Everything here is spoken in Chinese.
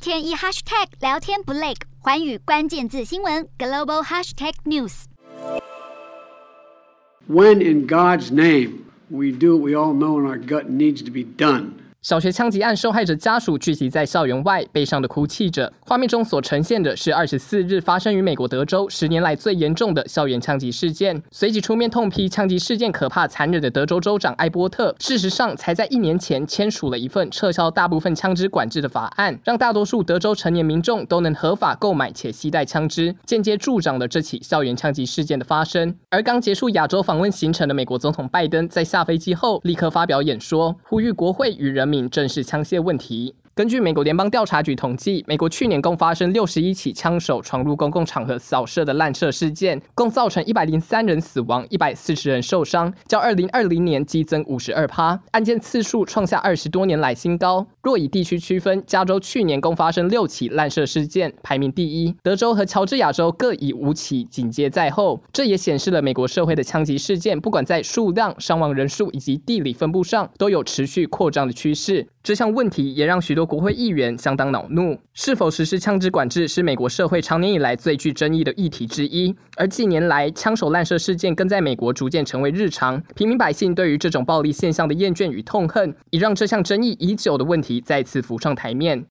天一 hashtag 聊天不累，寰宇关键字新闻 global hashtag news。When in God's name we do what we all know in our gut needs to be done. 小学枪击案受害者家属聚集在校园外，悲伤地哭泣着。画面中所呈现的是二十四日发生于美国德州十年来最严重的校园枪击事件。随即出面痛批枪击事件可怕残忍的德州州长艾波特，事实上才在一年前签署了一份撤销大部分枪支管制的法案，让大多数德州成年民众都能合法购买且携带枪支，间接助长了这起校园枪击事件的发生。而刚结束亚洲访问行程的美国总统拜登，在下飞机后立刻发表演说，呼吁国会与人正视枪械问题。根据美国联邦调查局统计，美国去年共发生六十一起枪手闯入公共场合扫射的滥射事件，共造成一百零三人死亡，一百四十人受伤，较二零二零年激增五十二趴，案件次数创下二十多年来新高。若以地区区分，加州去年共发生六起滥射事件，排名第一；德州和乔治亚州各以五起紧接在后。这也显示了美国社会的枪击事件，不管在数量、伤亡人数以及地理分布上，都有持续扩张的趋势。这项问题也让许多国会议员相当恼怒。是否实施枪支管制是美国社会长年以来最具争议的议题之一。而近年来，枪手滥射事件更在美国逐渐成为日常。平民百姓对于这种暴力现象的厌倦与痛恨，已让这项争议已久的问题再次浮上台面。